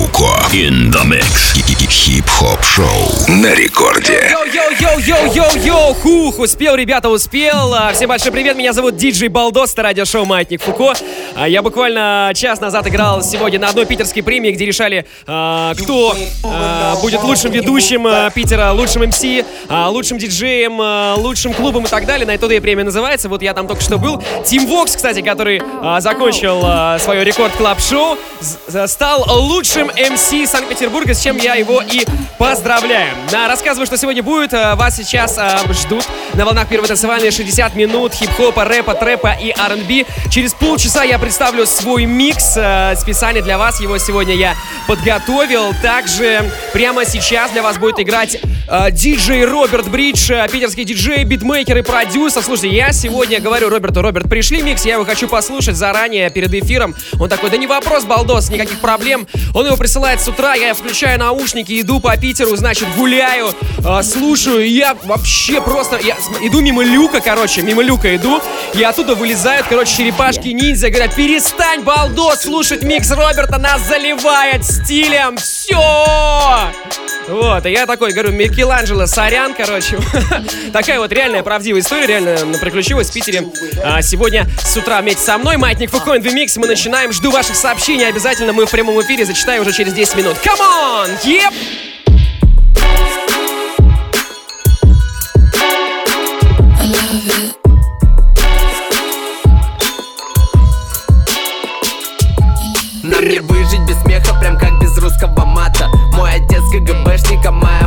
Фуко. In the mix. Хип-хоп шоу на рекорде. Йоу-йоу-йоу-йоу-йоу! Хух, успел, ребята, успел. А, Всем большой привет, меня зовут Диджей Балдос, радиошоу «Маятник Фуко». А, Я буквально час назад играл сегодня на одной питерской премии, где решали, а, кто будет лучшим ведущим Питера, лучшим MC, лучшим диджеем, лучшим клубом и так далее. На итоге премия называется. Вот я там только что был. Тим Вокс, кстати, который закончил свое Record Club шоу з- стал лучшим MC Санкт-Петербурга, с чем я его и поздравляю. Да, рассказываю, что сегодня будет. А, Вас сейчас а, ждут на волнах первого танцевального 60 минут хип-хопа, рэпа, трэпа и R&B. Через полчаса я представлю свой микс а, специально для вас. Его сегодня я подготовил. Также прямо сейчас для вас будет играть диджей Роберт Бридж, питерский диджей, битмейкер и продюсер. Слушайте, я сегодня говорю Роберту, Роберт, пришли микс, я его хочу послушать заранее, перед эфиром. Он такой, да не вопрос, балдос, никаких проблем. Он его присылает с утра, я включаю наушники, иду по Питеру, значит, гуляю, а, слушаю, и я вообще просто, я иду мимо люка, короче, мимо люка иду, и оттуда вылезают, короче, черепашки-ниндзя, говорят, перестань, балдос, слушать микс Роберта, нас заливает стилем, все! Вот, и я такой, говорю, Микеланджело, сорян, короче. Такая вот реальная правдивая история, реально приключилась в Питере. А, сегодня с утра вместе со мной, Маятник Фуко, Микс, мы начинаем. Жду ваших сообщений, обязательно мы в прямом эфире зачитаю уже через 10 минут. Come on! Yep! Нам не выжить без смеха, прям как без русского мата Мой отец КГБшник, а моя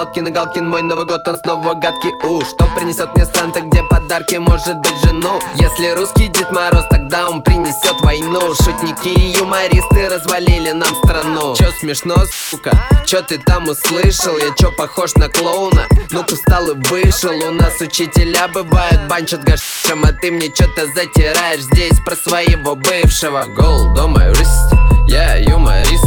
Калкин и Галкин, мой Новый год, он снова гадкий. У, Что принесет мне Санта, где подарки, может быть жену? Если русский Дед Мороз, тогда он принесет войну. Шутники и юмористы развалили нам страну. Чё смешно, сука? Чё ты там услышал? Я чё похож на клоуна? Ну-ка встал и вышел. У нас учителя бывают банчат гашем А ты мне чё-то затираешь здесь про своего бывшего. Гол, дома я юморист.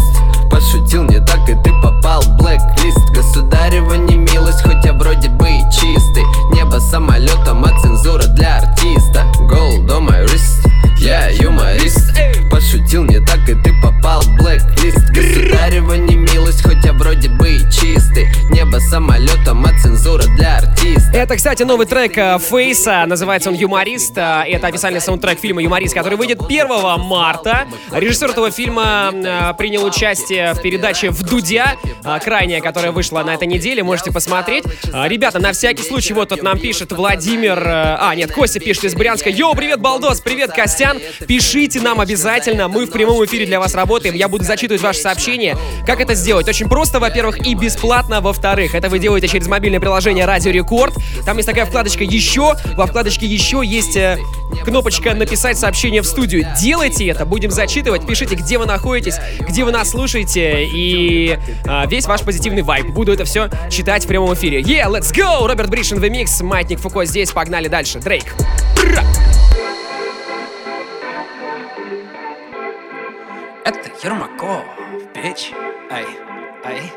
Пошутил не так, и ты попал в блэк-лист. Государева не милость, хоть я вроде бы и чистый. Небо самолетом, а цензура для артиста. Гол, дома юрист, я юморист. Пошутил не так, и ты попал блэк-лист. Государева не милость, хоть я вроде бы и чистый Небо самолетом, а цензура для артиста Это, кстати, новый трек э, Фейса, называется он «Юморист». Э, Это официальный саундтрек фильма «Юморист», который выйдет 1 марта. Режиссер этого фильма э, принял участие в передаче «В Дудя», крайняя, которая вышла на этой неделе, можете посмотреть. Ребята, на всякий случай, вот тут нам пишет Владимир... А, нет, Костя пишет из Брянска. Йоу, привет, Балдос, привет, Костян. Пишите нам обязательно, мы в прямом эфире для вас работаем. Я буду зачитывать ваши сообщения. Как это сделать? Очень просто, во-первых, и бесплатно, во-вторых. Это вы делаете через мобильное приложение Радио Рекорд. Там есть такая вкладочка «Еще». Во вкладочке «Еще» есть э, кнопочка «Написать сообщение в студию». Делайте это, будем зачитывать. Пишите, где вы находитесь, где вы нас слушаете. И э, весь ваш позитивный вайб. Буду это все читать в прямом эфире. Yeah, let's go! Роберт Бришин в микс, Маятник Фуко здесь. Погнали дальше. Дрейк. Это Ермаков, бич. Ай, ай,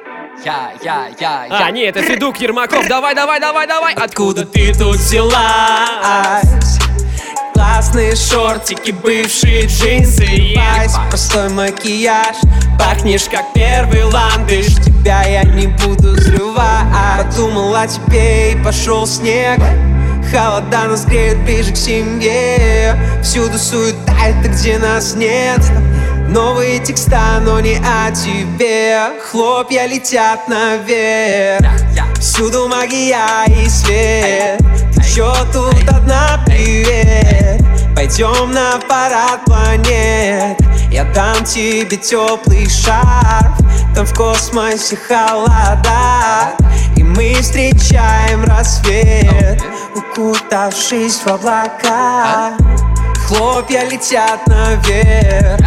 я, я, я, А, не, это Федук Ермаков. Давай, давай, давай, давай. Откуда ты тут взялась? Классные шортики, бывшие джинсы. Вайс, простой макияж. Пахнешь как первый ландыш. Тебя я не буду срывать. Подумал о тебе и пошел снег. Холода нас греют ближе к семье. Всюду суета, это где нас нет Новые текста, но не о тебе. Хлопья летят наверх. Всюду магия и свет. Чё тут одна, привет. Пойдем на парад планет. Я дам тебе теплый шарф. Там в космосе холода. И мы встречаем рассвет Укутавшись в облака Хлопья летят наверх.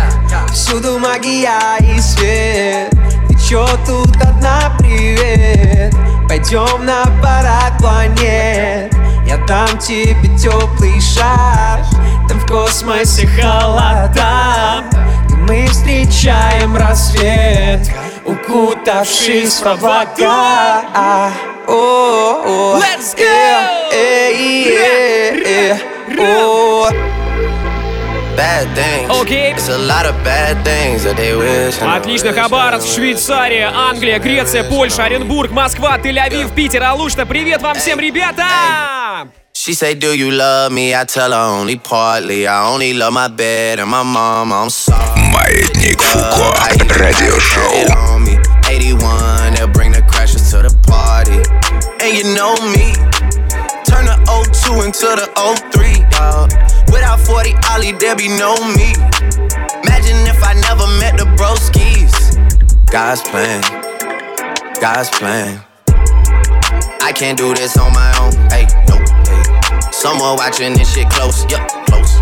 Всюду магия и свет. Ты чё тут одна, привет. Пойдем на парад планет. Я дам тебе теплый шар. Там в космосе холода. И мы встречаем рассвет Укутавшись в облака. Let's go! Окей. Отлично, Хабаровск, Швейцария, Англия, Греция, Польша, Оренбург, Москва, Тель-Авив, Питер, Алушта. Привет вам всем, ребята! She say, Do you love me? I tell her only partly. I only love my bed and my mom. I'm sorry. Маятник Фуко. Радиошоу. 81, they'll bring the crashers to the party. And you know me. Turn the 02 into the 03, dog. Without 40 Ollie, there be no me. Imagine if I never met the broskies. God's plan. God's plan. I can't do this on my own. Hey, nope. Hey. Someone watching this shit close. Yup, close.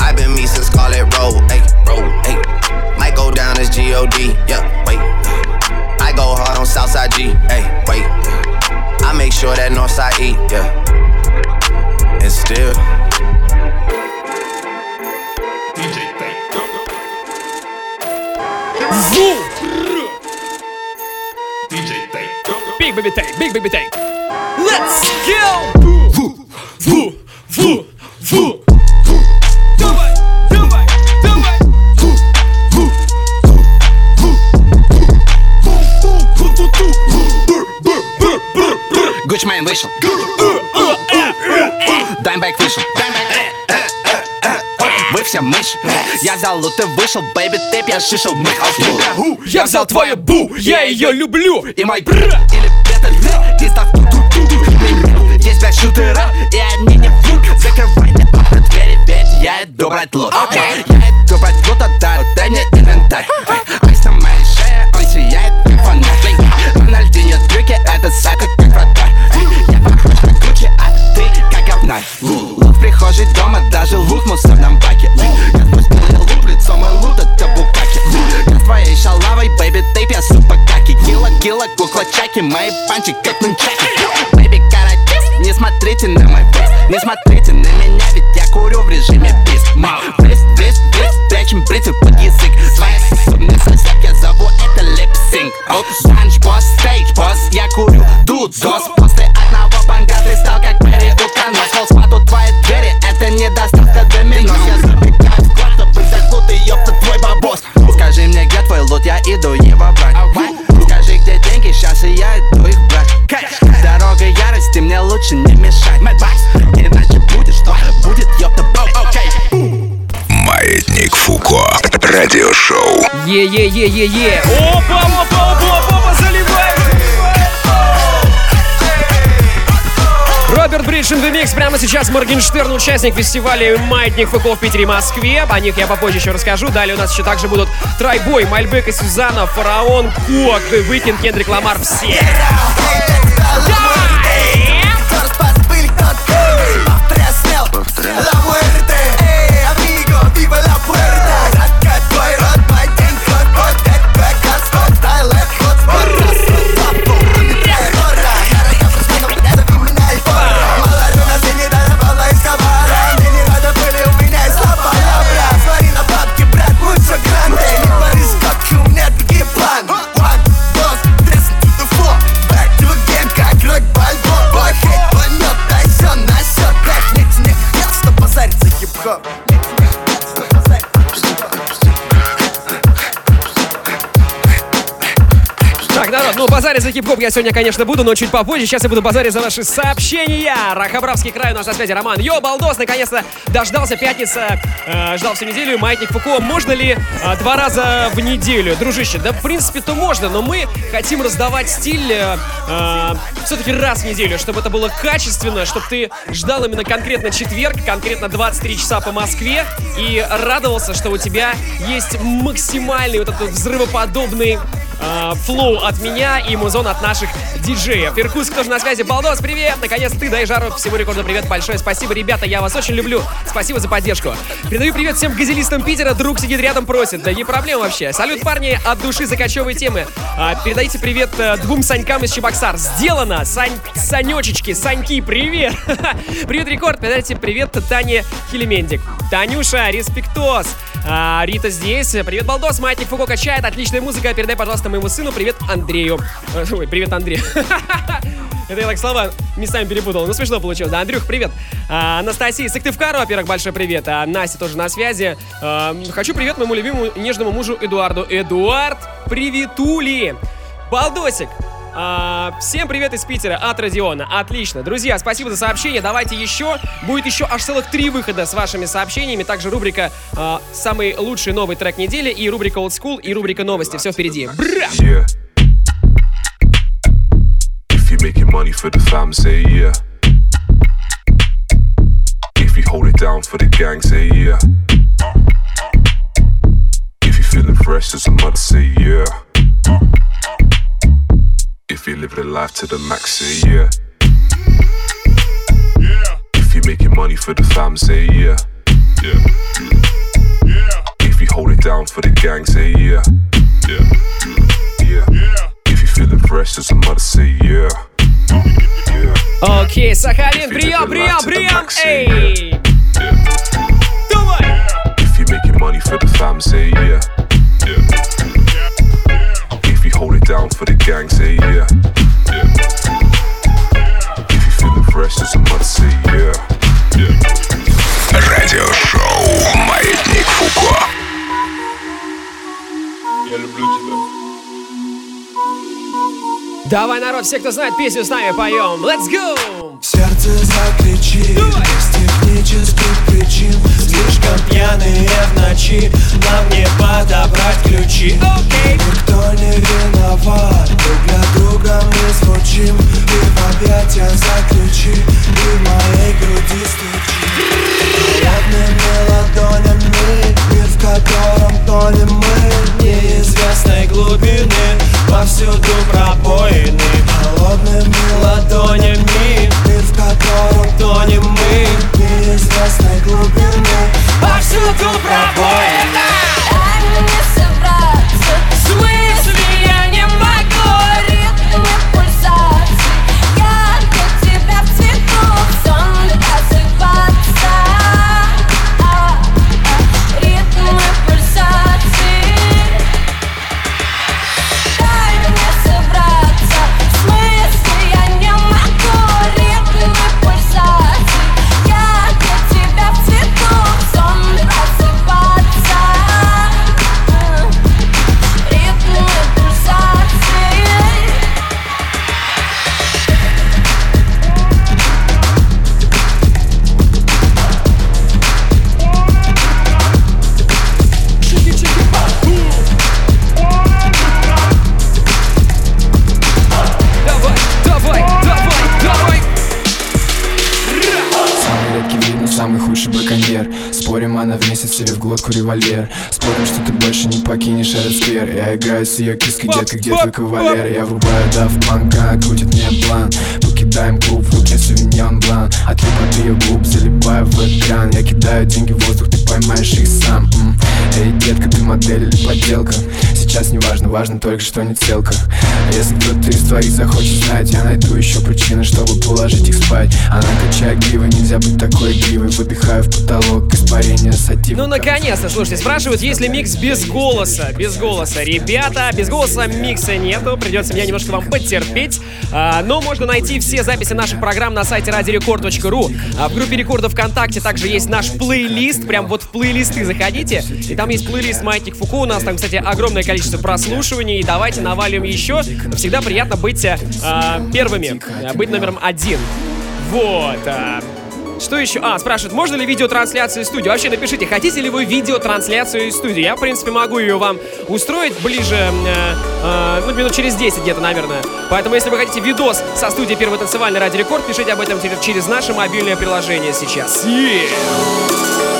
I've been me since call it roll. Hey, roll. Hey. Might go down as G-O-D. Yup, wait. I go hard on Southside G. Hey, wait. I make sure that Northside E. Yeah. And still. Big baby take, big baby take. Let's go! Фу, фу, фу, фу. Давай, давай, давай. Гучмейн вышел Даймбэк вышел Все мышь Я взял лут и вышел, бэйби, ты пьяшишил Мы Я взял твою бу, я ее люблю. И мой бр Или это ты, ты став ту-ту-ту-ту Здесь пять шутера, и они не врут. Закрывайте окна, двери, ведь я иду брать лут Я иду брать лут, отдай, дай мне инвентарь. Айс на моей шее, он сияет, как фонарь. Рональдинho трюки, это сайт, как вратарь. Я похож на Гуччи, а ты как говнарь Лут в прихожей дома, даже лут в мусорном баке Я мой лут, это букаки Я с твоей шалавой, бэйби, ты пья супакаки. Кила, кила, кукла чаки, мои панчи как нунчаки. Бэйби, каратист, не смотрите на мой фейс Не смотрите на меня, ведь я курю в режиме бис Мау, бис, бис, бис, прячем бритвы под язык. Своя способность сосед, я зову это липсинг Санч, босс, стейдж, босс, я курю тут зос лучше не мешать Иначе будет что? Будет ёпта бау, окей Маятник Фуко. Радиошоу. Е-е-е-е-е. Опа, опа, опа, опа, опа, заливай. Роберт Бридж in the Mix. Прямо сейчас Моргенштерн, участник фестиваля «Маятник Фуко» в Питере и Москве. О них я попозже еще расскажу. Далее у нас еще также будут Трайбой, Мальбек и Сюзанна, Фараон, Куак, Викинг, Кендрик Ламар. Все. Так, базарить за хип-хоп я сегодня, конечно, буду, но чуть попозже. Сейчас я буду базарить за ваши сообщения. Рахабравский край у нас на связи. Роман. Йо, балдос, наконец-то дождался пятница. э, ждал всю неделю. Маятник Фуко. Можно ли э, два раза в неделю? Дружище, да в принципе-то можно, но мы хотим раздавать стиль э, э, все-таки раз в неделю, чтобы это было качественно, чтобы ты ждал именно конкретно четверг, конкретно 23 часа по Москве и радовался, что у тебя есть максимальный вот этот взрывоподобный flow от меня и музон от наших диджеев. Иркутск тоже на связи. Балдос, привет! Наконец ты, дай жару всему рекорду привет большое. Спасибо, ребята, я вас очень люблю. Спасибо за поддержку. Передаю привет всем газелистам Питера. Друг сидит рядом, просит. Да не проблем вообще. Салют, парни, от души за качёвые темы. А, передайте привет а, двум Санькам из Чебоксар. Сделано! Сань... Санечечки, Саньки, привет! привет, Рекорд! Передайте привет Тане Хилимендик. Танюша, респектос! А, Рита здесь. Привет, Балдос. Маятник Фуко качает. Отличная музыка. Передай, пожалуйста, моему сыну. Привет, Андрею. Ой, привет, Андрей. Это я так слова местами перепутал. Ну, смешно получилось. Да, Андрюх, привет. А, Анастасия Сыктывкару, во-первых, большой привет. А Настя тоже на связи. А, хочу привет моему любимому нежному мужу Эдуарду. Эдуард, приветули. Балдосик, а, всем привет из Питера от Родиона. Отлично. Друзья, спасибо за сообщение. Давайте еще. Будет еще аж целых три выхода с вашими сообщениями. Также рубрика а, «Самый лучший новый трек недели» и рубрика «Old School» и рубрика «Новости». Все впереди. Бра! Yeah. Making money for the fam, say yeah. If you hold it down for the gang, say yeah. If you're feeling fresh as a mother, say yeah. If you're living a life to the max, say yeah. If you're making money for the fam, say yeah. Yeah. If you hold it down for the gang, say yeah. Yeah. Yeah. If you're feeling fresh as a mother, say yeah. Yeah. Окей, Сахалин, прием, прием, прием! Эй! Давай! If you're making money for the fam, say yeah. Yeah. Down for the gang, say yeah. Yeah. If you feeling fresh as a mother, say yeah. Yeah. Радиошоу «Маятник Фуко». Я люблю тебя. Давай, народ, все, кто знает песню, с нами поем. Let's go! Сердце закричит Давай! Без технических причин Слишком пьяные в ночи. Нам не подобрать ключи. Окей! Никто не виноват. Друг для друга мы звучим И в объятия заключи. И в моей груди стучи. Холодными ладонями котором тонем мы Неизвестной глубины. Повсюду пробоины Холодными ладонями. Мир, в котором тонем мы Неизвестной глубины. Повсюду пробоины она в глотку револьвер. Спорим, что ты больше не покинешь этот сквер. Я играю с ее киской, детка, где твой кавалер? Я врубаю да в план, она крутит мне план. Покидаем клуб, в руке сувеньон блан. Отлип от ее губ, залипаю в экран. Я кидаю деньги в воздух, ты поймаешь их сам. Эй, детка, ты модель или подделка Сейчас не важно, важно только, что не целка А если кто-то из твоих захочет знать Я найду еще причины, чтобы положить их спать Она качает гривы, нельзя быть такой гривой Выдыхаю в потолок, испарение сатива Ну, наконец-то, слушайте, спрашивают, есть ли микс без голоса? Без голоса. Ребята, без голоса микса нету, придется меня немножко вам потерпеть. А, но можно найти все записи наших программ на сайте radiorecord.ru. А в группе рекордов ВКонтакте также есть наш плейлист, прям вот в плейлисты заходите. И там есть плейлист Маятник Фуко, у нас там, кстати, огромное количество прослушиваний. И давайте навалим еще. Всегда приятно быть а, первыми, а, быть номером один. Вот. а. Что еще? А, спрашивают, можно ли видеотрансляцию из студии? Вообще напишите, хотите ли вы видеотрансляцию из студии? Я, в принципе, могу ее вам устроить ближе, э, э, ну, минут через 10 где-то, наверное. Поэтому, если вы хотите видос со студии Первый танцевальный Ради Рекорд, пишите об этом через- наше мобильное приложение сейчас. Yeah.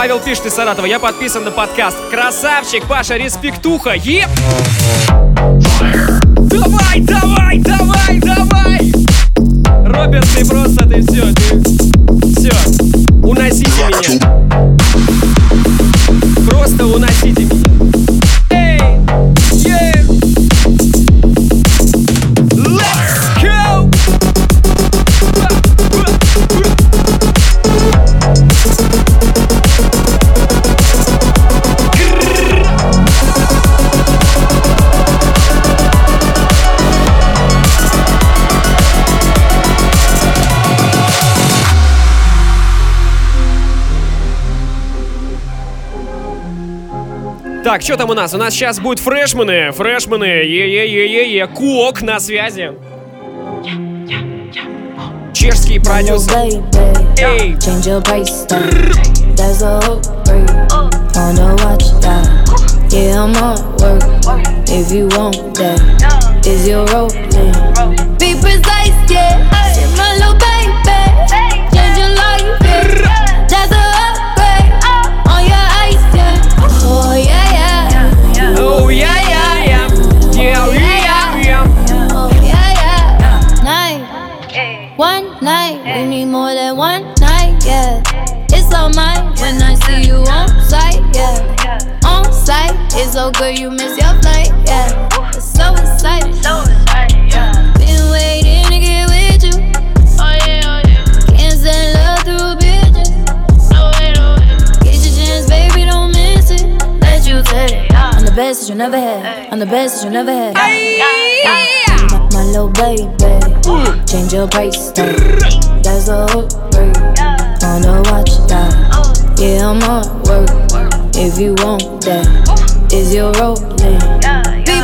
Павел пишет из Саратова, я подписан на подкаст. Красавчик, Паша, респектуха, еп! Давай, давай, давай, давай! Роберт, ты просто, ты все, ты... Все. Уносите меня. Просто уносите меня. Так, что там у нас? У нас сейчас будут фрешмены, фрешмены, е-е-е-е-е, Куок на связи. Чешский продюсер. Yeah, I'm on work. If you want that, is your role? Be precise, yeah. Oh, yeah, yeah, yeah. Yeah, yeah, yeah. Oh, yeah, yeah. Night. One night. We need more than one night, yeah. It's all mine when I see you on site, yeah. On site. It's so good you miss your flight, best that you never had. I'm the best that you never had. My, my little baby. Change your price tag. That's a hook. Wanna watch that? Yeah, I'm on work. If you want that, is your role? Be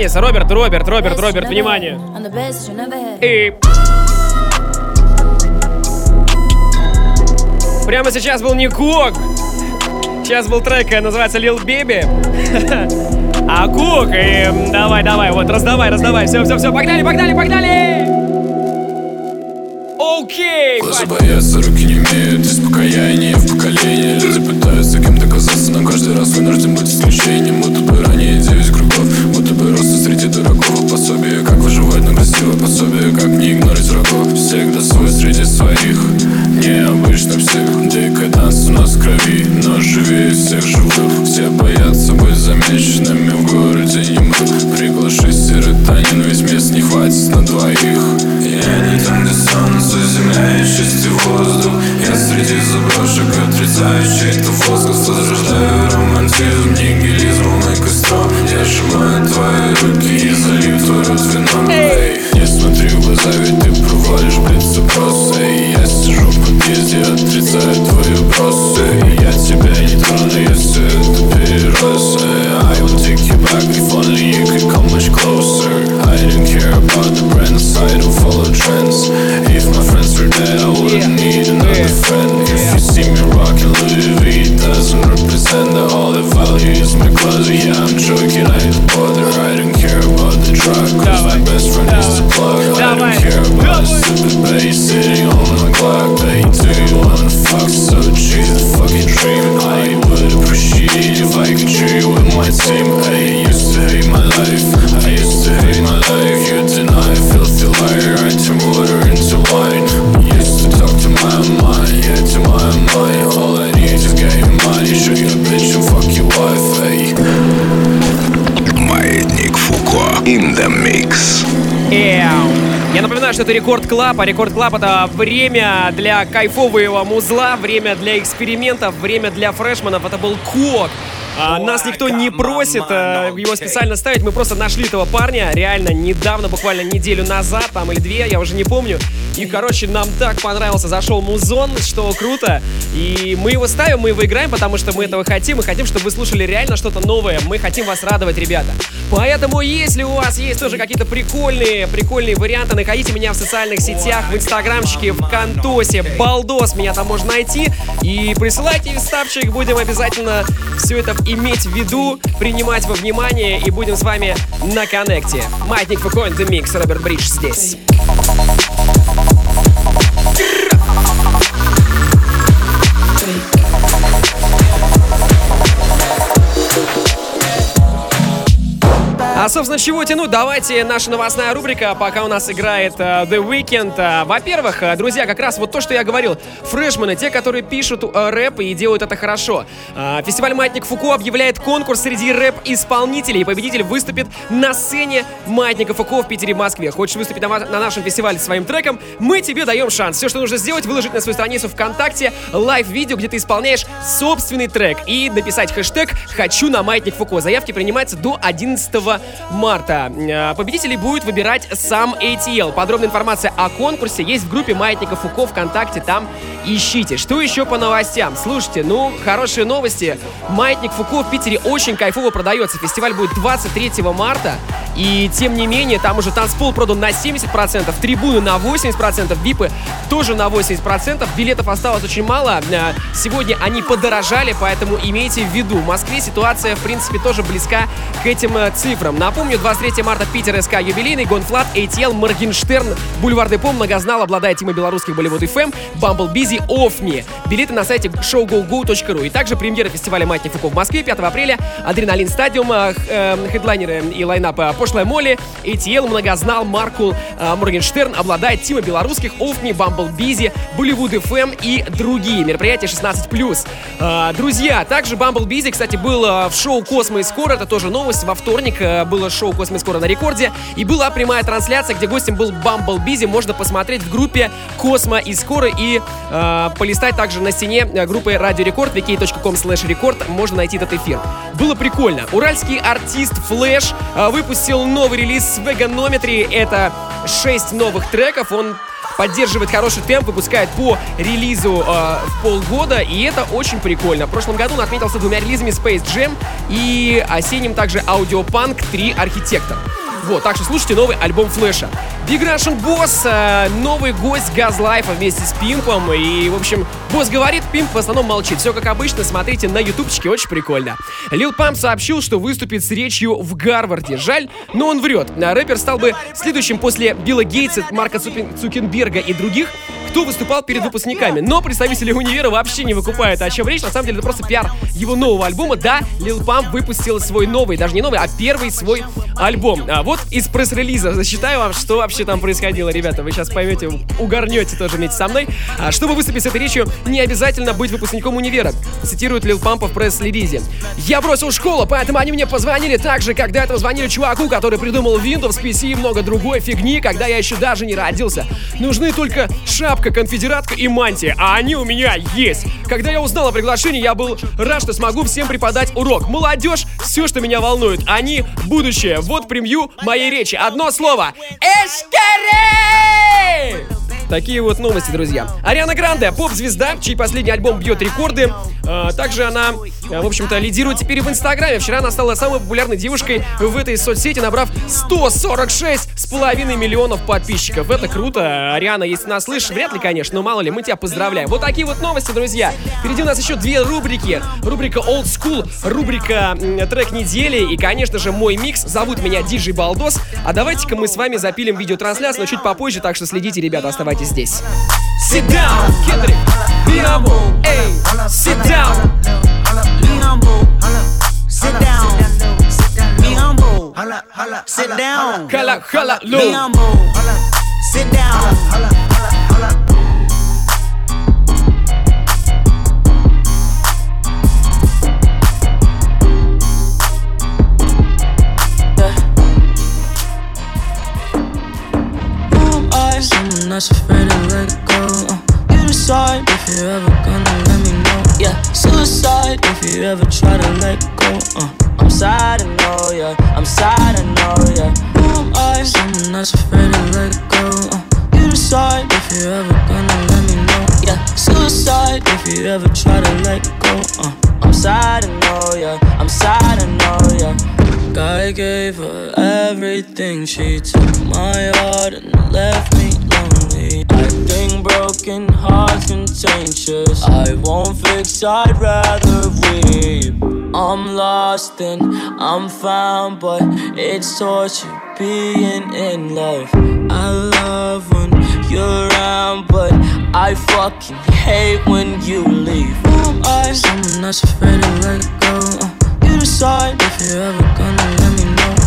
наконец-то. Роберт, Роберт, Роберт, Роберт, внимание. И... Прямо сейчас был не Куок. Сейчас был трек, э, называется Lil Baby. А Куок, и давай, давай, вот, раздавай, раздавай. Все, все, все, погнали, погнали, погнали! Окей! Глаза боятся, руки не имеют Успокоение в поколении Люди пытаются кем-то казаться Но каждый раз вынужден быть исключением Будто бы ранее девять среди дураков Пособие, как выживать, но красиво Пособие, как не игнорить врагов. Всегда свой среди своих Необычно всех. Декаданс у нас в крови Но живее всех живых Все боятся быть замеченными В городе не мы Приглаши серотонин Ведь мест не хватит на двоих. Я не там, где солнце, земля и чистый воздух. Я среди заброшек отрицаю чей-то возглас Возрождаю романтизм, нигилизмом и костром Я сжимаю твои руки и залью твой рот вином Эй, Не смотри в глаза, ведь ты провалишь блиц-опрос Эй, я сижу в подъезде, отрицаю твои вопросы Я тебя не трону, если это перерос Эй, I will take you back if only you could come much closer I don't care about the brands, I don't follow trends If my friends were dead, I wouldn't need another friend If you see me rocking Louis V, it doesn't represent that all the value is my closet Yeah, I'm joking, I don't bother, care about the stupid bass это Record Club, а Record Club это время для кайфового музла, время для экспериментов, время для фрешманов. Это был Кок. А, нас никто не просит э, его специально ставить, мы просто нашли этого парня, реально, недавно, буквально неделю назад, там или две, я уже не помню. И, короче, нам так понравился, зашел музон, что круто. И мы его ставим, мы его играем, потому что мы этого хотим. Мы хотим, чтобы вы слушали реально что-то новое. Мы хотим вас радовать, ребята. Поэтому, если у вас есть тоже какие-то прикольные, прикольные варианты, находите меня в социальных сетях, в инстаграмчике, в Кантосе, Балдос, меня там можно найти. И присылайте ставчик, будем обязательно все это иметь в виду, принимать во внимание и будем с вами на коннекте. Маятник Фуко The Mix, Роберт Бридж здесь. А, собственно, чего тянуть? Давайте наша новостная рубрика, пока у нас играет uh, The Weeknd. Uh, во-первых, uh, друзья, как раз вот то, что я говорил. Фрешмены, те, которые пишут рэп и делают это хорошо. Фестиваль «Маятник Фуко» объявляет конкурс среди рэп-исполнителей. Победитель выступит на сцене «Маятника Фуко» в Питере, Москве. Хочешь выступить на, на нашем фестивале своим треком? Мы тебе даем шанс. Все, что нужно сделать, выложить на свою страницу ВКонтакте лайв-видео, где ты исполняешь собственный трек и написать хэштег «Хочу на Маятник Фуко». Заявки принимаются до 11 марта. Э, победителей будет выбирать сам ATL. Подробная информация о конкурсе есть в группе Маятника Фуко ВКонтакте. Там ищите. Что еще по новостям? Слушайте, ну, хорошие новости. Маятник Фуко в Питере очень кайфово продается. Фестиваль будет 23 марта. И тем не менее, там уже танцпол продан на 70%, трибуны на 80%, випы тоже на 80%. Билетов осталось очень мало. Э, сегодня они подорожали, поэтому имейте в виду. В Москве ситуация, в принципе, тоже близка к этим э, цифрам. Напомню, 23 марта Питер СК юбилейный, GONE.Fludd, ATL, Моргенштерн, Бульвар Депо, Многознал, Обладает, Тима Белорусских, Bollywood FM, Bumble Beezy, OFFMi. Билеты на сайте showgogo.ru. И также премьера фестиваля Маятник Фуко в Москве 5 апреля, Adrenaline Stadium, э, хедлайнеры и line-up э, Пошлая Молли, ATL, Многознал, Маркул, э, Моргенштерн, Обладает, Тима Белорусских, OFFMi, Beezy, Bollywood FM и другие. Мероприятия 16+. Э, друзья, также Beezy, кстати, был э, в шоу Космос скоро, это тоже новость, во вторник э, было шоу «Космос скоро» на рекорде, и была прямая трансляция, где гостем был Bumble Beezy, можно посмотреть в группе «Космос скоро» и э, полистать также на стене э, группы «Радио Рекорд», vk.com slash рекорд, можно найти этот эфир. Было прикольно. Уральский артист Флэш э, выпустил новый релиз с Веганометри, это 6 новых треков, он поддерживает хороший темп, выпускает по релизу э, в полгода, и это очень прикольно. В прошлом году он отметился двумя релизами Space Jam и осенним также Audiopunk 3 Архитектор. Вот, так что слушайте новый альбом Флэша. Big Russian Boss, э, новый гость Газлайфа вместе с Пимпом. И, в общем, босс говорит, Пимп в основном молчит. Все как обычно, смотрите на ютубчике, очень прикольно. Лил Памп сообщил, что выступит с речью в Гарварде. Жаль, но он врет. Рэпер стал бы следующим после Билла Гейтса, Марка Цукенберга и других, кто выступал перед выпускниками. Но представители универа вообще не выкупают, о чем речь. На самом деле, это просто пиар его нового альбома. Да, Лил Памп выпустил свой новый, даже не новый, а первый свой альбом. А вот из пресс-релиза зачитаю вам, что вообще там происходило, ребята. Вы сейчас поймете, угорнете тоже вместе со мной. А, чтобы выступить с этой речью, не обязательно быть выпускником универа. Цитирует Лил Пампа в пресс-релизе. Я бросил школу, поэтому они мне позвонили так же, когда этого звонили чуваку, который придумал Windows, PC и много другой фигни, когда я еще даже не родился. Нужны только шапка, конфедератка и мантия, а они у меня есть. Когда я узнал о приглашении, я был рад, что смогу всем преподать урок. Молодежь, все, что меня волнует, они будущее. Вот превью моей речи. Одно слово. Эшкаре! Такие вот новости, друзья. Ариана Гранде, поп-звезда, чей последний альбом бьет рекорды. А, также она, в общем-то, лидирует теперь в Инстаграме. Вчера она стала самой популярной девушкой в этой соцсети, набрав 146 с половиной миллионов подписчиков. Это круто. Ариана, если нас слышишь, вряд ли, конечно, но мало ли, мы тебя поздравляем. Вот такие вот новости, друзья. Впереди у нас еще две рубрики. Рубрика Old School, рубрика трек недели и, конечно же, мой микс. Зовут меня Диджей Балдос. А давайте-ка мы с вами запилим видеотрансляцию, но чуть попозже, так что следите, ребята, оставайтесь здесь. Sit down, Kendrick, be humble, ey, sit down. Be humble, sit down. Be humble, sit down. Hala, hala, Be low. humble, sit down. That's afraid to let go. Uh, you decide if you're ever gonna let me know. Yeah, suicide if you ever try to let go. Uh, I'm sad, I know, yeah. I'm sad, I know, yeah. Who am I? Someone that's afraid to let go. Uh, you decide if you're ever gonna let me know. Yeah, suicide if you ever try to let go. Uh, I'm sad, I know, yeah. I'm sad, I know, yeah. I gave her everything. She took my heart and left broken contagious. I won't fix, I'd rather weep. I'm lost and I'm found, but it's torture being in love. I love when you're around, but I fucking hate when you leave. Who am I? Someone afraid to let go. Uh, you decide if you're ever gonna let me.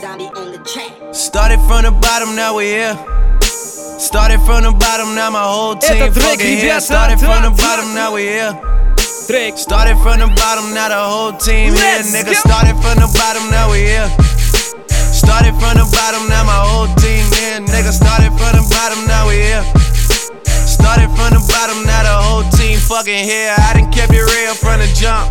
Started from the bottom, now we here. Started from the bottom, now my whole team fucking here. Started from the bottom, now we here. Started from the bottom, now the whole team here. Nigga, started from the bottom, now we here. Started from the bottom, now my whole team here. Nigga, started from the bottom, now we here. Started from the bottom, now the whole team fucking here. I done kept it real from the jump.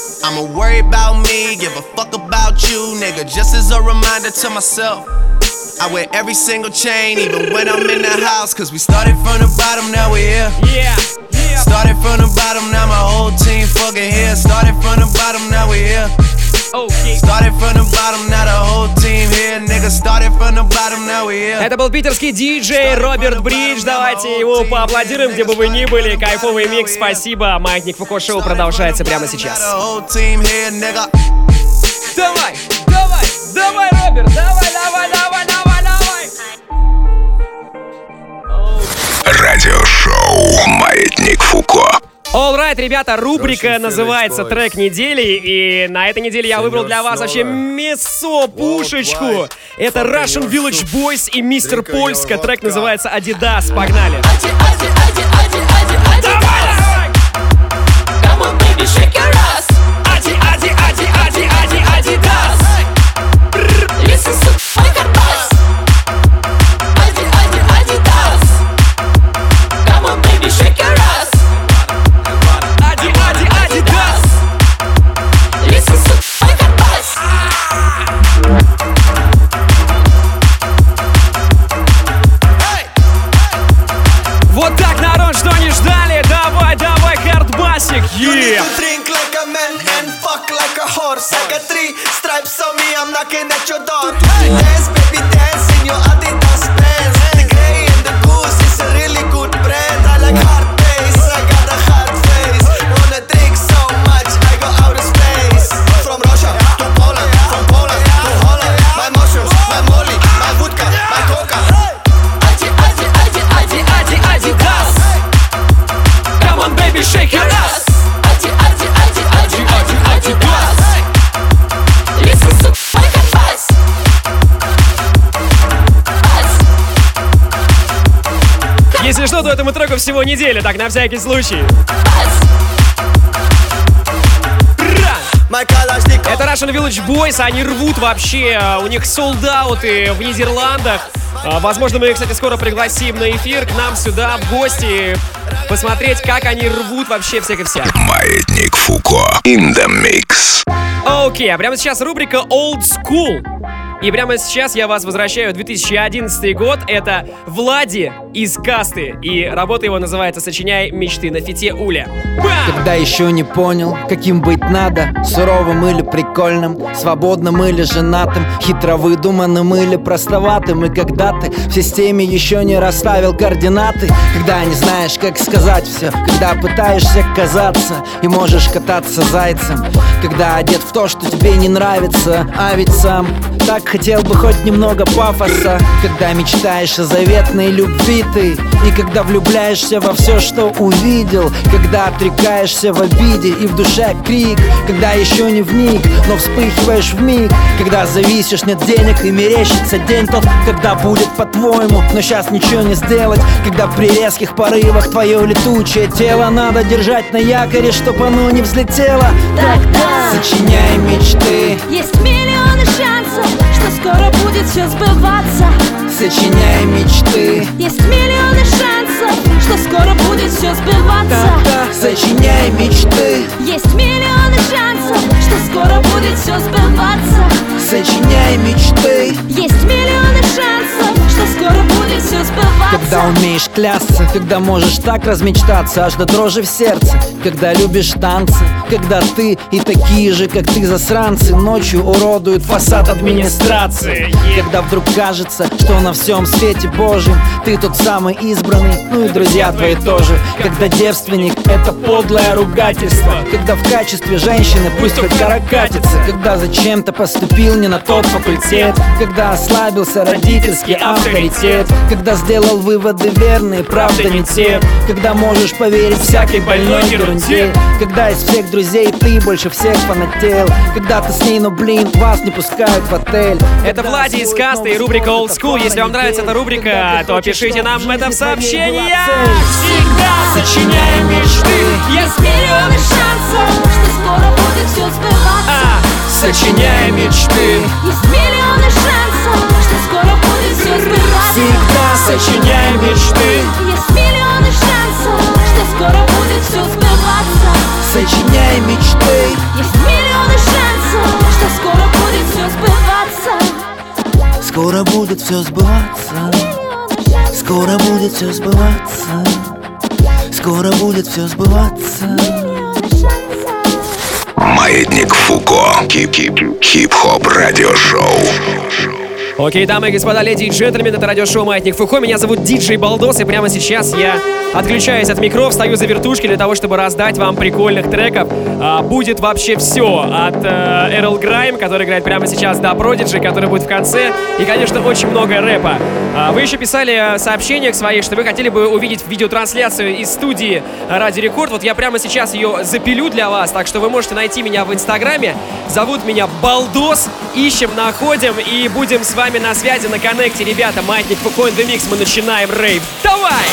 I'ma worry about me, give a fuck about you, nigga. Just as a reminder to myself. I wear every single chain, even when I'm in the house. Cause we started from the bottom, now we here. Yeah. Yeah. Started from the bottom, now my whole team fucking here. Started from the bottom, now we here. Okay. Started from the bottom, now the whole team here. Nigga, started from the bottom, now we here. Это был питерский диджей Роберт Бридж. Давайте его поаплодируем, где бы вы ни были. Кайфовый микс, спасибо. Маятник Фуко Шоу продолжается прямо сейчас. Давай, давай, давай, Роберт, давай, давай, давай, давай, давай. Радиошоу «Маятник Фуко». Alright, ребята, рубрика называется «Трек недели», и на этой неделе я выбрал для вас вообще мясо, пушечку. Это Russian Village Boys и Мистер Польска. Трек называется «Адидас». Погнали. Ади, неделя, так на всякий случай. Это Russian Village Boys, они рвут вообще, а, у них солдаты в Нидерландах. А, Возможно, мы их, кстати, скоро пригласим на эфир к нам сюда в гости, посмотреть, как они рвут вообще всех и вся. Маятник Фуко. In the mix. Окей, а прямо сейчас рубрика Old School. И прямо сейчас я вас возвращаю в 2011 год. Это Влади из Касты. И работа его называется «Сочиняй мечты» на фите Уля. Бам! Когда еще не понял, каким быть надо Суровым или прикольным, свободным или женатым Хитро выдуманным или простоватым И когда ты в системе еще не расставил координаты Когда не знаешь, как сказать все Когда пытаешься казаться и можешь кататься зайцем Когда одет в то, что тебе не нравится А ведь сам так хотел бы хоть немного пафоса. Когда мечтаешь о заветной любви ты И когда влюбляешься во все, что увидел. Когда отрекаешься в обиде и в душе крик. Когда еще не вник, но вспыхиваешь в миг. Когда зависишь, нет денег и мерещится день тот Когда будет по-твоему, но сейчас ничего не сделать Когда при резких порывах твое летучее тело Надо держать на якоре, чтоб оно не взлетело. Тогда сочиняй мечты. Есть миллионы что скоро будет все сбываться. Сочиняй мечты. Есть миллионы шансов, что скоро будет все сбываться. Тогда сочиняй мечты. Есть миллионы шансов, что скоро будет все сбываться. Сочиняй мечты. Есть миллионы шансов, что скоро будет все сбываться. Когда умеешь клясться, когда можешь так размечтаться Аж до дрожи в сердце, когда любишь танцы Когда ты и такие же, как ты засранцы. Ночью уродуют фасад администрации. Когда вдруг кажется, что на всем свете божьем Ты тот самый избранный, ну и друзья твои тоже. Когда девственник — это подлое ругательство. Когда в качестве женщины пусть хоть каракатится Когда зачем-то поступил не на тот факультет. Когда ослабился родительский авторитет Когда сделал выводы верные, правда не те Когда можешь поверить всякой больной ерунде Когда из всех друзей ты больше всех фанател Когда ты с ней, но блин, вас не пускают в отель Это Влади из Касты и рубрика Old School. Если вам нравится эта рубрика, то пишите нам это в сообщениях. Всегда сочиняем мечты. Есть миллионы шансов, что скоро будет все сбываться А, сочиняем мечты. Есть миллионы шансов, все сбываться Скоро будет все сбываться Скоро будет все сбываться Маятник Фуко. Хип-хоп радиошоу. Окей, дамы и господа, леди и джентльмены, это радиошоу «Маятник Фуко». Меня зовут Диджей Балдос, и прямо сейчас я отключаюсь от микров, стою за вертушки для того, чтобы раздать вам прикольных треков. А, будет вообще все. От э, RL Grime, который играет прямо сейчас, до Продиджи, который будет в конце. И, конечно, очень много рэпа. А, вы еще писали в сообщениях своих, что вы хотели бы увидеть видеотрансляцию из студии Радио Рекорд. Вот я прямо сейчас ее запилю для вас, так что вы можете найти меня в Инстаграме. Зовут меня Балдос. Ищем, находим и будем с вами вами на связи на коннекте, ребята. Маятник Фукоин The Mix, мы начинаем рейв. Давай!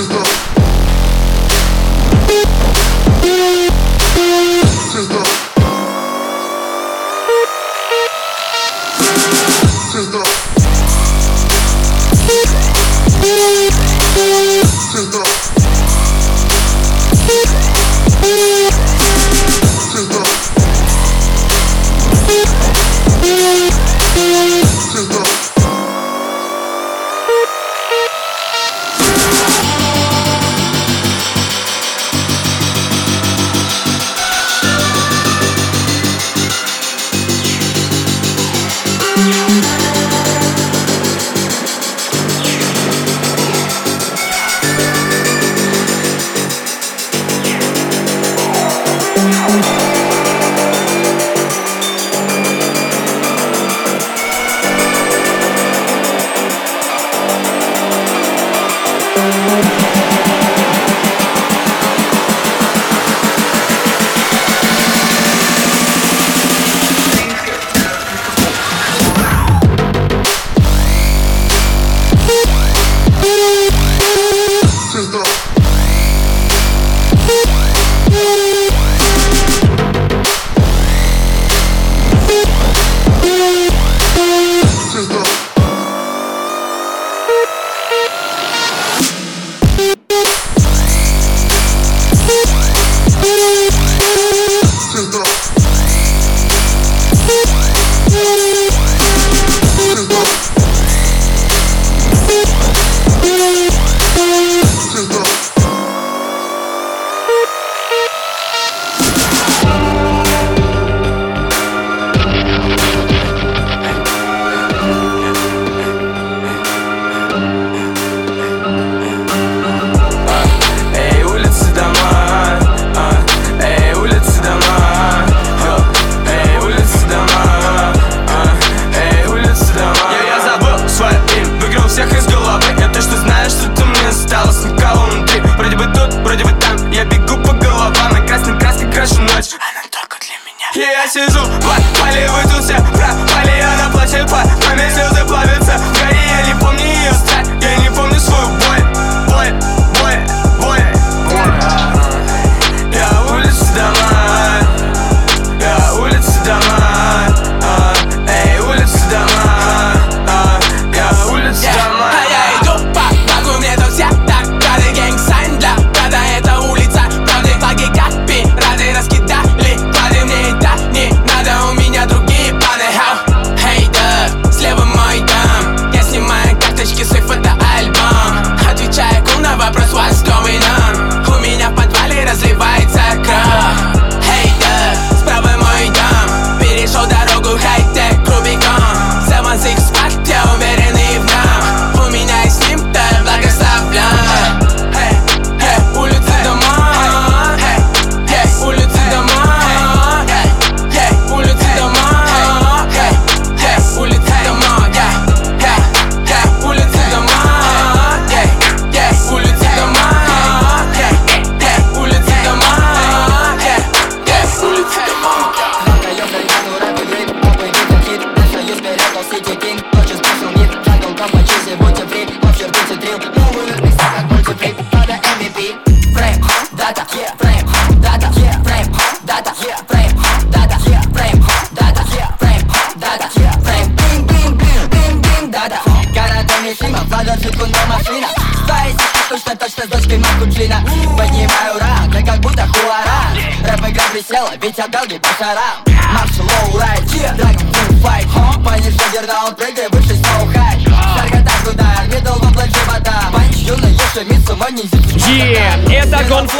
Just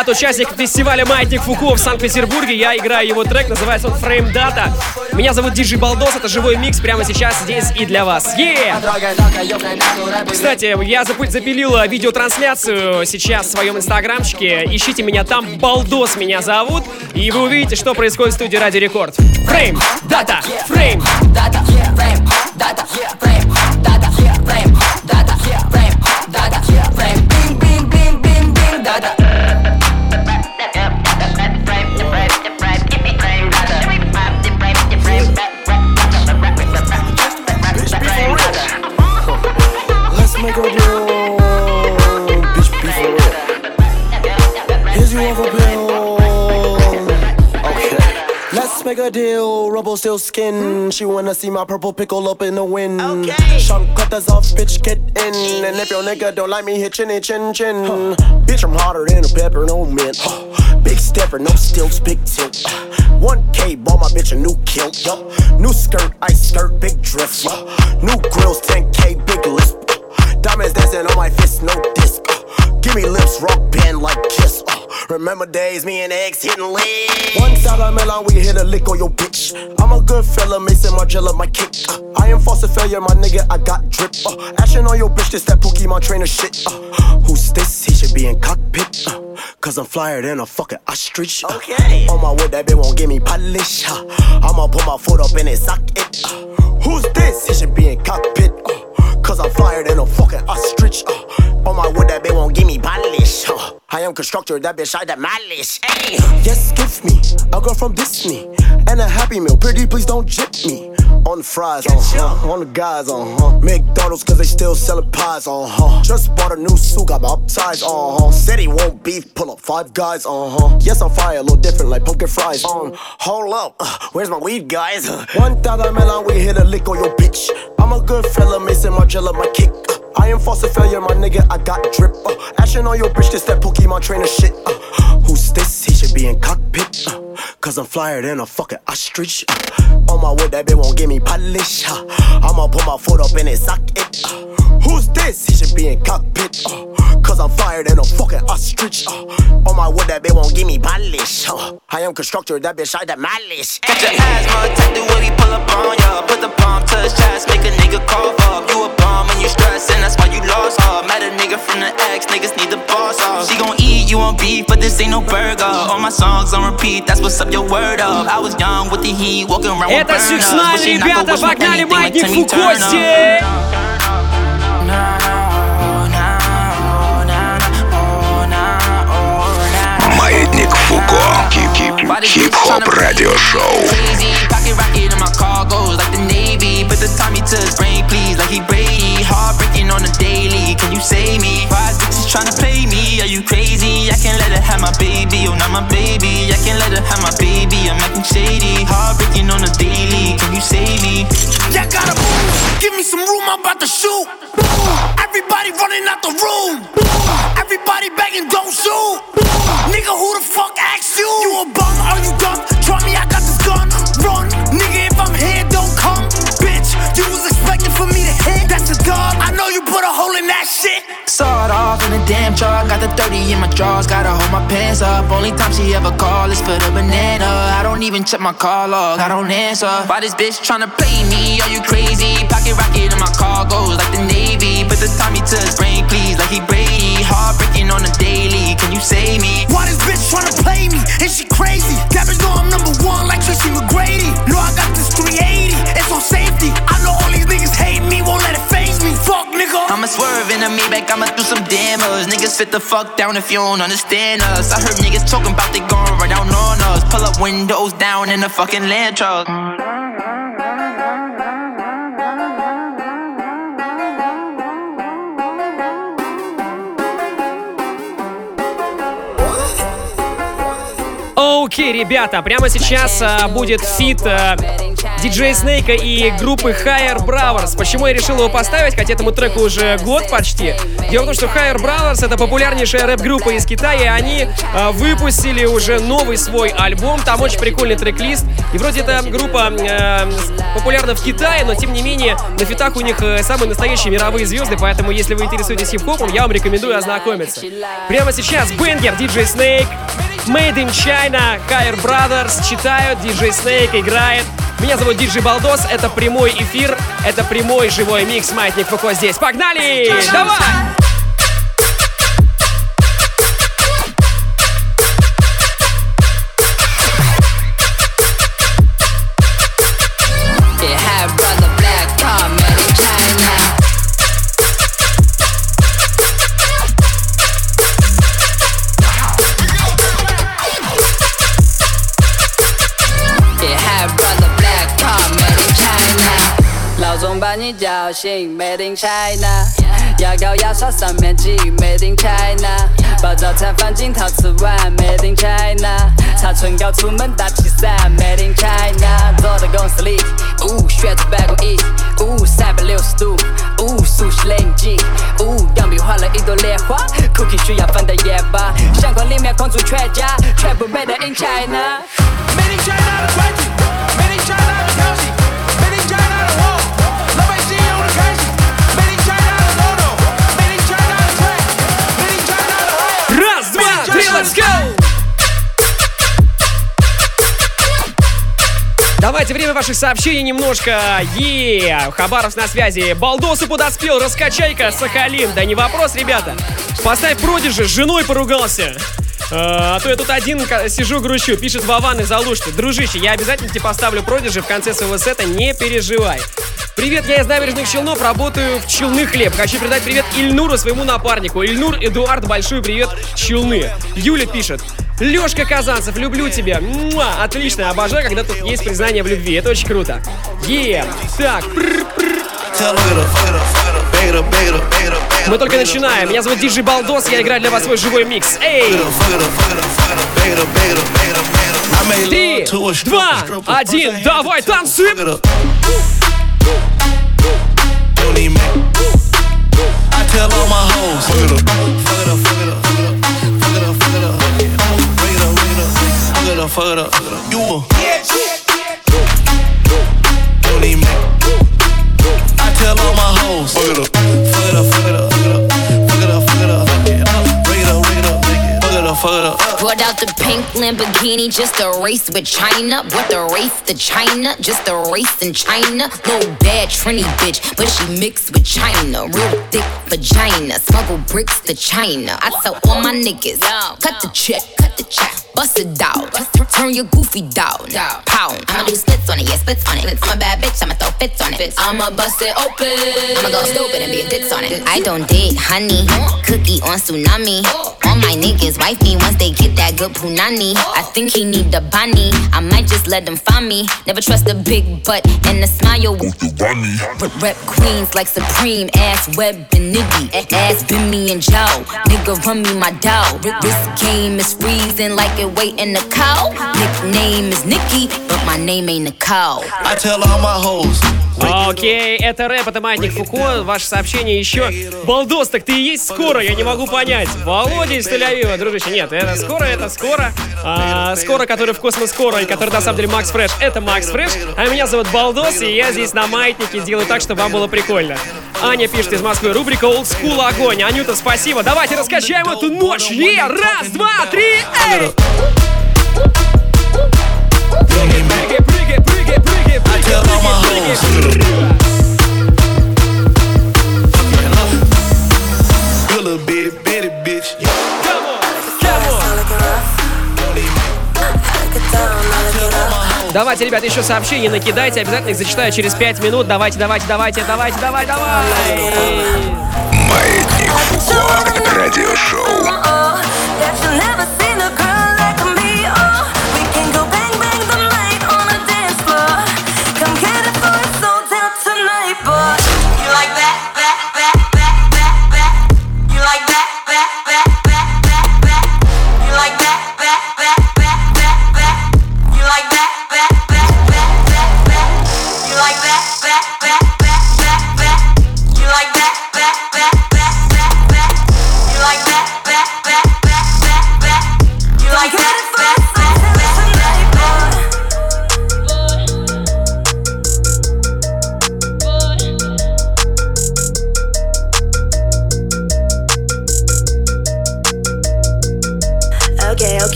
Гонфлат, участник фестиваля Маятник Фуко в Санкт-Петербурге. Я играю его трек, называется он Frame Data. Меня зовут Диджи Балдос, это живой микс прямо сейчас здесь и для вас. Yeah. Кстати, я запилил видеотрансляцию сейчас в своем инстаграмчике. Ищите меня там, Балдос меня зовут. И вы увидите, что происходит в студии Радио Рекорд. Frame Data, Frame Data, Frame Data, Frame a deal. Rubble still skin. She wanna see my purple pickle up in the wind. Okay. Shunk cut this off, bitch, get in. And if your nigga don't like me, hit chinny chin chin. Huh. Bitch, I'm hotter than a pepper, no mint. Huh. Big stepper, no stilts, big tilt. 1K, bought my bitch a new kilt. Yup. New skirt, ice skirt, big drift. Uh. New grills, 10K, big list. Diamonds dancing on my fist, no disc. Uh, give me lips, rock band like Kiss. Uh, remember days, me and X hitting lit. One side of melon, we hit a lick on your bitch. I'm a good fella, Mason Margiela, my kick. Uh, I am false failure, my nigga, I got drip. Uh, action on your bitch, this that Pokemon trainer shit. Uh, who's this? He should be in cockpit. Uh, Cause I'm flyer than a fucking ostrich. Uh, okay. On my wood, that bitch won't give me polish. Uh, I'ma put my foot up in it, sock it. Uh, who's this? He should be in cockpit. Uh, Cause I'm flyer than a fucking ostrich. Uh, on my wood, that bitch won't give me polish. Uh, I am constructor, that bitch I malice. Hey. Yes, give me a girl from Disney and a Happy Meal. Pretty, please don't jip me. On the fries, uh huh. On the guys, uh huh. McDonald's, cause they still selling pies, uh huh. Just bought a new suit, got my upsize, uh huh. Said he won't beef, pull up five guys, uh huh. Yes, I'm fire, a little different, like pumpkin fries. Um, hold up, uh, where's my weed, guys? One thousand melon, we hit a lick on your bitch. I'm a good fella, Mason Margiela, my kick. Uh, I am false failure, my nigga, I got drip. Uh, action on your bitch, this that Pokemon trainer shit. Uh, who's this? He should be in cockpit. Uh, Cause I'm flyer than a fucking ostrich. On my wood, that bitch won't give me polish. Uh, I'ma put my foot up in it, sock it. Uh, who's this? He should be in cockpit. Uh, Cause I'm flyer than a fucking ostrich. Uh, on my wood, that bitch won't give me polish. Uh, I am constructor, that bitch that malice. Got your asthma attack the way we pull up on ya. Put the palm to his chest, make a nigga cough up. You a bomb when you stress, and that's why you lost her. Met a nigga from the X, niggas need the boss off. She gon' eat, you on beef, but this ain't no burger. All my songs on repeat, that's what's up your word up. I was young with the heat, walking around with Это burners. Сюкснайн, Wishing I could ребята, wish me погнали, anything like маятник Timmy Фукости! Turner. Маятник Фуко. Хип-хоп радиошоу. Crazy, pocket rocket in my cargoes like the Navy. Put the Tommy to his brain, please, like he Brady. Heartbreaking on the daily, can you save me? Five bitches tryna play me, are you crazy? I can't let her have my baby, oh not my baby. I can't let her have my baby, I'm acting shady. Heartbreaking on the daily, can you save me? Yeah, gotta move. Give me some room, I'm about to shoot. Everybody running out the room. Everybody begging, don't shoot. Nigga, who the fuck asked you? You a bum? Are you dumb? Try me, I got this gun. Run, nigga, if I'm here, hole in that shit. Saw it off in a damn truck. Got the 30 in my drawers. Gotta hold my pants up. Only time she ever call is for the banana. I don't even check my call log. I don't answer. Why this bitch tryna play me? Are you crazy? Pocket rocket in my cargoes like the Navy. Put the Tommy to his brain, please, like he Brady. Heartbreaking on the daily. Can you save me? Why this bitch tryna play me? Is she crazy? Bitch know I'm number one like Tracy McGrady. No, I got this 380. It's on safety. I I'ma swerve in a Maybach, I'ma do some damage. Niggas sit the fuck down if you don't understand us. I heard niggas talking about they gon' run down on us. Pull up windows down in a fucking land truck. Окей, ребята, прямо сейчас а, будет фит а, диджея Снейка и группы Higher Brothers. Почему я решил его поставить, хотя этому треку уже год почти? Дело в том, что Higher Brothers это популярнейшая рэп-группа из Китая, и они э, выпустили уже новый свой альбом. Там очень прикольный трек-лист. И вроде эта группа э, популярна в Китае, но тем не менее на фитах у них э, самые настоящие мировые звезды, поэтому если вы интересуетесь хип-хопом, я вам рекомендую ознакомиться. Прямо сейчас Бенгер, диджей Снейк, Made in China, Higher Brothers читают, диджей Снейк играет. Меня зовут Диджей Балдос, это прямой эфир, это прямой живой микс Маятник Фуко здесь. Погнали! Давай! 把你叫醒，Made in China。牙膏牙刷上面挤，Made in China。把早餐放进陶瓷碗，Made in China。擦唇膏出门打气伞，Made in China。坐在公司里，呜，学着办公椅，呜，三百六十度，呜，熟悉零级，呜，钢笔画了一朵莲花，Cookie 需要放到夜吧，相框里面框住全家，全部 Made in China。Made in China 的快递，Made in China let's go! Давайте время ваших сообщений немножко. Е, Хабаров на связи. Балдосу подоспел, раскачай-ка, Сахалин. Да не вопрос, ребята. Поставь продижи, с женой поругался. А а то я тут один сижу грущу, пишет Вован из Алушты. Дружище, я обязательно тебе поставлю продижи в конце своего сета, не переживай. Привет, я из набережных Челнов, работаю в Челны хлеб. Хочу передать привет Ильнуру, своему напарнику. Ильнур Эдуард, большой привет, Челны. Юля пишет. Лешка Казанцев, люблю тебя. Муа, отлично, обожаю, когда тут есть признание в любви. Это очень круто. Е, так, мы только начинаем. Меня зовут Диджей Балдос, я играю для вас свой живой микс. Эй! Три, два, один, давай танцуем! I tell all my hoes. Fuck it up. Fuck it up, fuck it up, fuck it up. Fuck it up, fuck it up. Fuck it up, fuck it up. Fuck it up, fuck it up. Fuck it up. You a Don't Brought out the pink Lamborghini just a race with China. What the race to China? Just a race in China. Little bad Trini bitch, but she mixed with China. Real thick vagina. Smuggle bricks to China. I tell all my niggas, cut the check, cut the check. Bust it down, turn your goofy down. Pound. I'ma do splits on it, yeah, splits on it. I'm a bad bitch, I'ma throw fits on it. I'ma bust it open. I'ma go stupid and be a ditz on it. I don't date honey, cookie on tsunami. All my niggas wife me once they get that good punani. I think he need the bunny. I might just let them find me. Never trust a big butt and a smile. But rep queens like Supreme, ass web and niggy. Ass me and Joe. Nigga run me my dough. This game is freezing like it waiting to cow. Nickname is Nikki, but my name ain't Nicole. I tell all my hoes. Окей, это рэп, это Маятник Фуко. Ваше сообщение еще. Балдос, так ты и есть скоро, я не могу понять. Володя из Тель-Авива, дружище, нет, это скоро, это скоро. А, скоро, который в космос скоро, и который на самом деле Макс Фреш, это Макс Фреш. А меня зовут Балдос, и я здесь на Маятнике делаю так, чтобы вам было прикольно. Аня пишет из Москвы, рубрика Old School Огонь. Анюта, спасибо. Давайте раскачаем эту ночь. Е, раз, два, три, эй! Прыгай, прыгай, прыгай, прыгай, прыгай, прыгай, прыгай. You little bitty, bitty bitch. Давайте, ребята, еще сообщения накидайте, обязательно их зачитаю через 5 минут. Давайте, давайте, давайте, давайте, давай, давай. Маятник Фуко. Радиошоу.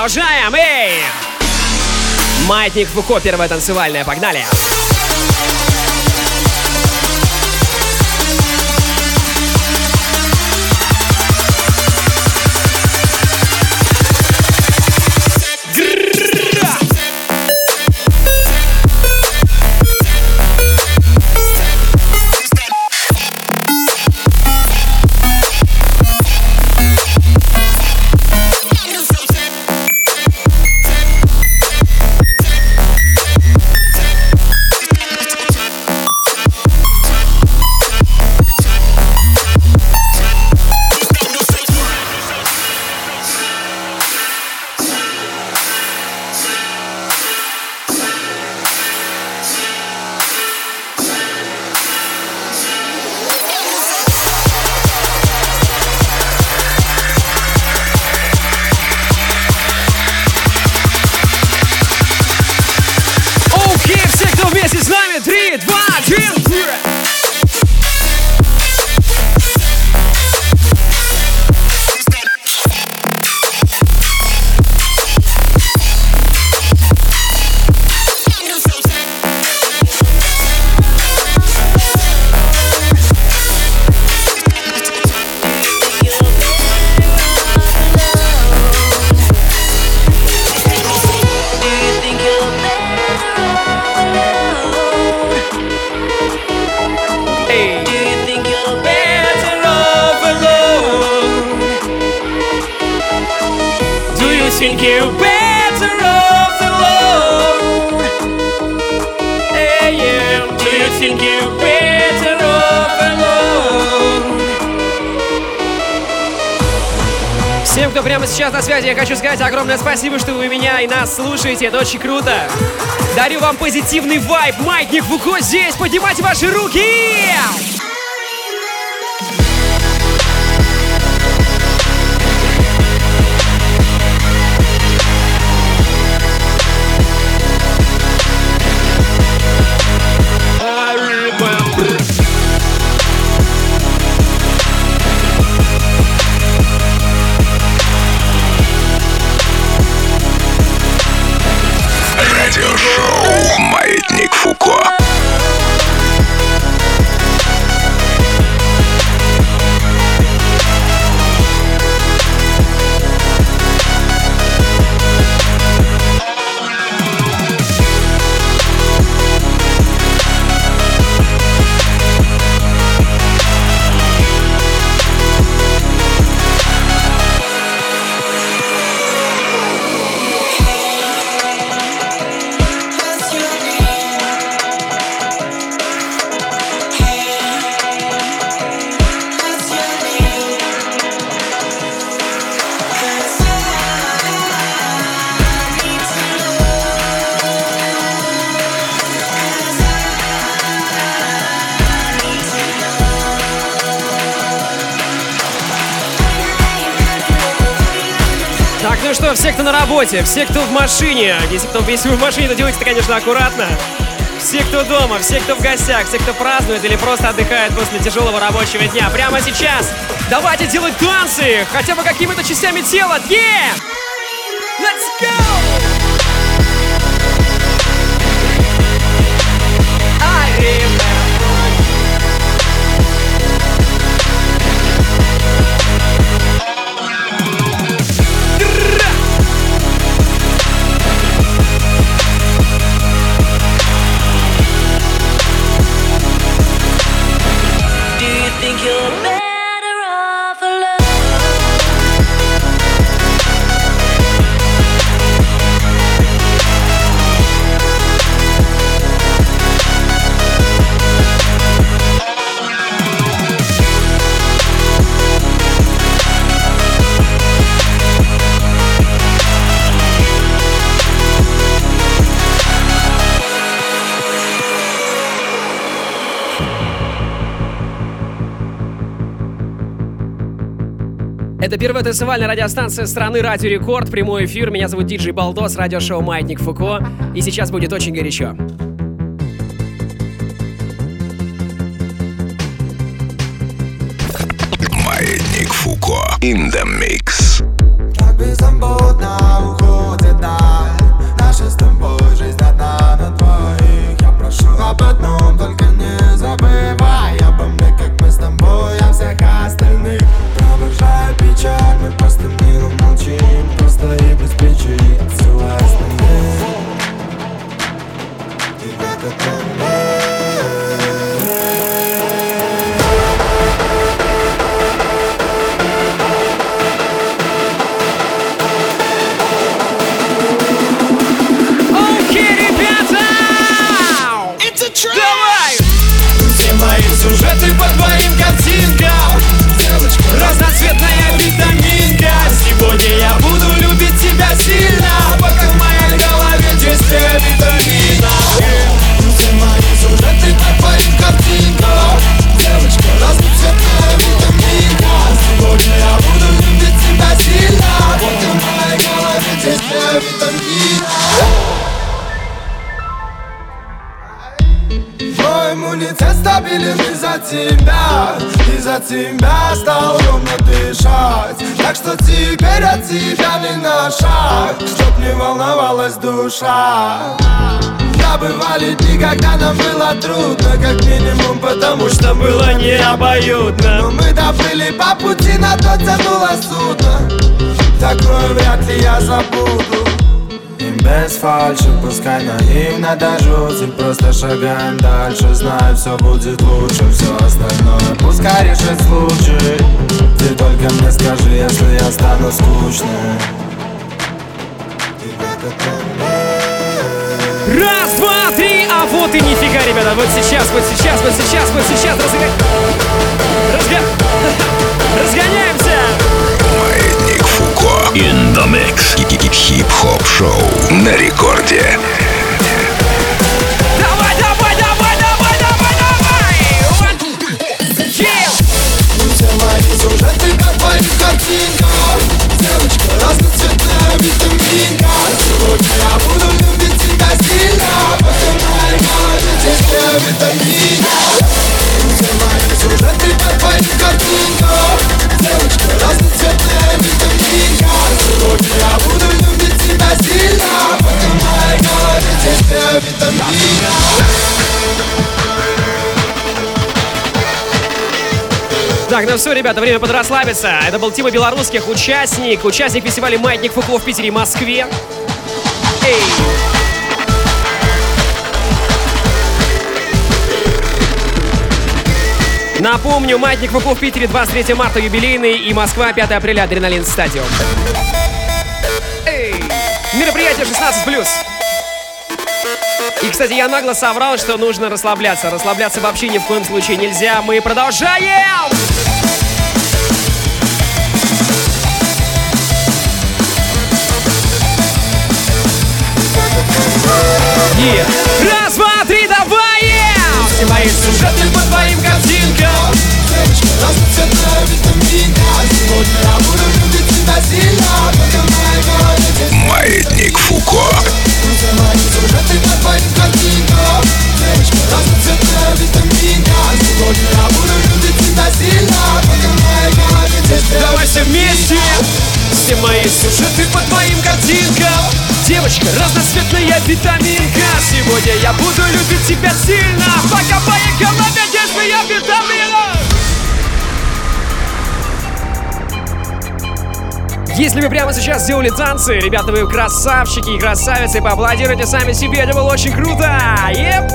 Продолжаем! Эй! Маятник Фуко, первая танцевальная, погнали! Погнали! слушаете, это очень круто. Дарю вам позитивный вайб. Маятник Фуко здесь. Поднимайте ваши руки! работе, все, кто в машине. Если, кто, если вы в машине, то делайте это, конечно, аккуратно. Все, кто дома, все, кто в гостях, все, кто празднует или просто отдыхает после тяжелого рабочего дня. Прямо сейчас давайте делать танцы, хотя бы какими-то частями тела. Yeah! Это первая танцевальная радиостанция страны Радио Рекорд, прямой эфир. Меня зовут Диджей Балдос, радиошоу «Маятник Фуко». И сейчас будет очень горячо. Маятник Фуко. In the mix. Душа Да бывали дни, когда нам было трудно Как минимум потому, что было не обоюдно Но мы доплыли по пути, на то тянуло судно. Такое вряд ли я забуду. И без фальши, пускай наивно до жути Просто шагаем дальше, знаю, все будет лучше Все остальное пускай решит случай. Ты только мне скажи, если я стану скучным вот и нифига, ребята, вот сейчас, вот сейчас, вот сейчас, вот сейчас разго... Разго... Разгоняемся! Маятник Фуко. In the mix. Хип-хоп шоу на рекорде. Девочка, разноцветная витаминка Сегодня я буду любить тебя Так, ну все, ребята, время подрасслабиться. Это был Тима Белорусских, участник, участник фестиваля «Маятник Фуко» в Питере и Москве. Эй! Напомню, «Маятник Фуко» в Питере 23 марта юбилейный и Москва 5 апреля Адреналин Стадиум. Мероприятие 16+. И, кстати, я нагло соврал, что нужно расслабляться. Расслабляться вообще ни в коем случае нельзя. Мы продолжаем! И раз, два, три, давай! Все мои сюжеты по твоим Девочка, разноцветная витаминка Сегодня я буду любить тебя сильно Пока голове действие Маятник Фуко. Мои сюжеты по твоим картинкам Девочка, разноцветная витаминка Сегодня я буду любить тебя сильно Пока голове действие Давай все вместе! Все мои сюжеты по твоим картинкам Девочка, разноцветная витаминка Сегодня я буду любить тебя сильно Пока в моей голове действия витамина Если вы прямо сейчас сделали танцы, ребята, вы красавчики и красавицы, поаплодируйте сами себе, это было очень круто! Еп!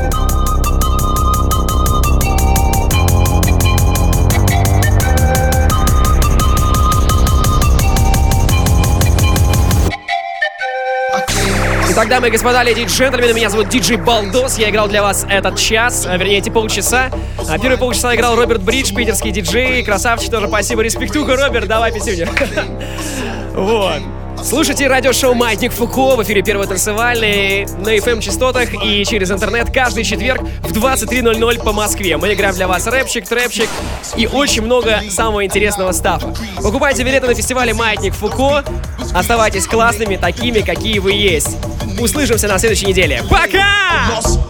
Итак, дамы и господа, леди и джентльмены, меня зовут Диджей Балдос. Я играл для вас этот час, а, вернее, эти полчаса. А первые полчаса играл Роберт Бридж, питерский диджей. Красавчик тоже, спасибо, респектуха, Роберт, давай писюню. Вот. Слушайте радиошоу «Маятник Фуко» в эфире Первый танцевальный на FM-частотах и через интернет каждый четверг в 23.00 по Москве. Мы играем для вас рэпчик, трэпчик и очень много самого интересного стафа. Покупайте билеты на фестивале «Маятник Фуко». Оставайтесь классными, такими, какие вы есть. Услышимся на следующей неделе. Пока!